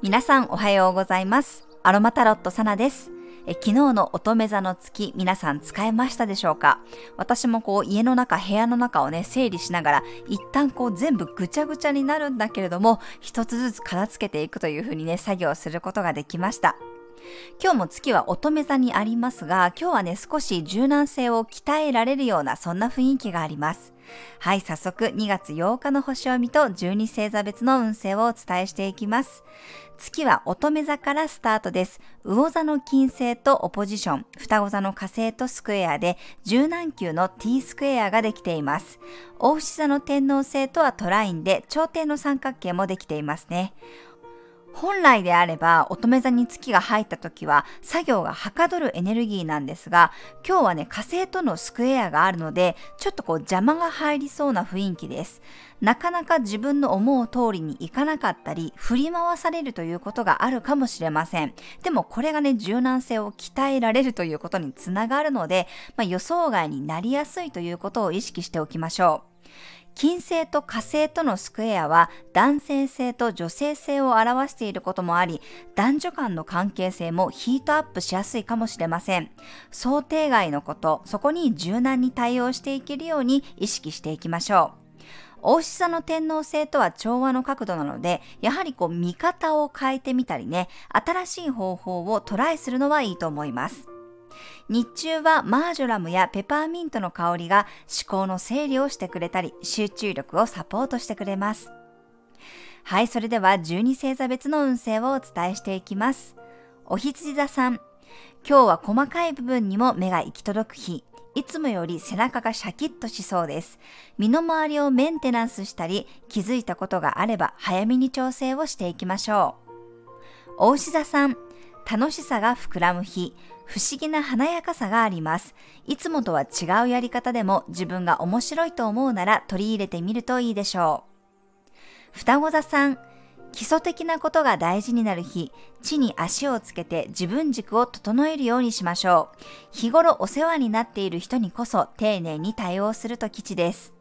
皆さんおはようございます。アロマタロットサナです。え昨日の乙女座の月、皆さん使えましたでしょうか？私もこう家の中、部屋の中をね、整理しながら、一旦こう全部ぐちゃぐちゃになるんだけれども、一つずつ片付けていくというふうにね、作業することができました。今日も月は乙女座にありますが、今日はね、少し柔軟性を鍛えられるような、そんな雰囲気があります。はい、早速2月8日の星読みと12星座別の運勢をお伝えしていきます。月は乙女座からスタートです。魚座の金星とオポジション、双子座の火星とスクエアで、柔軟球の T スクエアができています。大牛座の天王星とはトラインで、頂点の三角形もできていますね。本来であれば乙女座に月が入った時は作業がはかどるエネルギーなんですが今日はね火星とのスクエアがあるのでちょっとこう邪魔が入りそうな雰囲気です。なかなか自分の思う通りにいかなかったり振り回されるということがあるかもしれません。でもこれがね柔軟性を鍛えられるということにつながるので、まあ、予想外になりやすいということを意識しておきましょう。金星と火星とのスクエアは男性性と女性性を表していることもあり、男女間の関係性もヒートアップしやすいかもしれません。想定外のこと、そこに柔軟に対応していけるように意識していきましょう。大志座の天皇星とは調和の角度なので、やはりこう見方を変えてみたりね、新しい方法をトライするのはいいと思います。日中はマージョラムやペパーミントの香りが思考の整理をしてくれたり、集中力をサポートしてくれます。はい、それでは12星座別の運勢をお伝えしていきます。お羊座さん、今日は細かい部分にも目が行き届く日。いつもより背中がシャキッとしそうです。身の回りをメンテナンスしたり、気づいたことがあれば早めに調整をしていきましょう。お牛座さん、楽しさが膨らむ日、不思議な華やかさがあります。いつもとは違うやり方でも自分が面白いと思うなら取り入れてみるといいでしょう。双子座さん、基礎的なことが大事になる日、地に足をつけて自分軸を整えるようにしましょう。日頃お世話になっている人にこそ丁寧に対応すると吉です。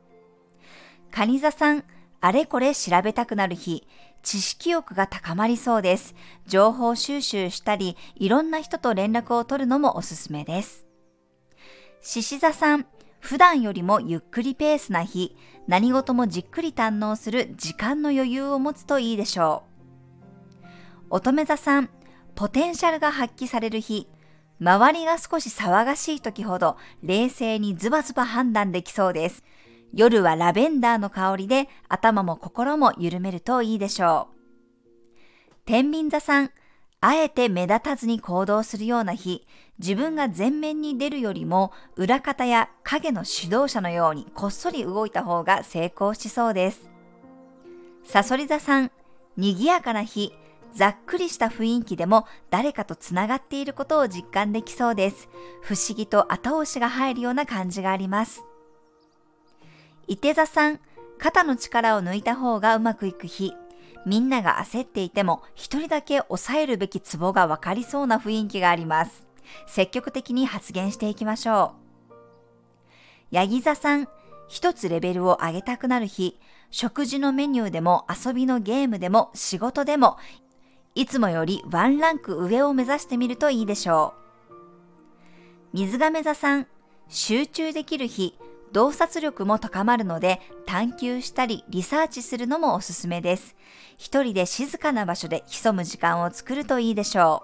蟹座さん、あれこれ調べたくなる日、知識欲が高まりそうです。情報収集したり、いろんな人と連絡を取るのもおすすめです。獅子座さん、普段よりもゆっくりペースな日、何事もじっくり堪能する時間の余裕を持つといいでしょう。乙女座さん、ポテンシャルが発揮される日、周りが少し騒がしい時ほど冷静にズバズバ判断できそうです。夜はラベンダーの香りで頭も心も緩めるといいでしょう。天秤座さん、あえて目立たずに行動するような日、自分が前面に出るよりも裏方や影の指導者のようにこっそり動いた方が成功しそうです。サソリ座さん、賑やかな日、ざっくりした雰囲気でも誰かとつながっていることを実感できそうです。不思議と後押しが入るような感じがあります。伊手座さん、肩の力を抜いた方がうまくいく日。みんなが焦っていても一人だけ抑えるべきツボがわかりそうな雰囲気があります。積極的に発言していきましょう。ヤギ座さん、一つレベルを上げたくなる日、食事のメニューでも遊びのゲームでも仕事でも、いつもよりワンランク上を目指してみるといいでしょう。水亀座さん、集中できる日、洞察力も高まるので探求したりリサーチするのもおすすめです。一人で静かな場所で潜む時間を作るといいでしょ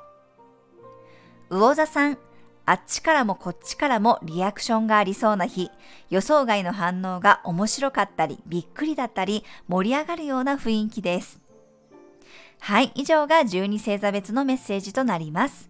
う。魚座さん、あっちからもこっちからもリアクションがありそうな日、予想外の反応が面白かったり、びっくりだったり、盛り上がるような雰囲気です。はい、以上が12星座別のメッセージとなります。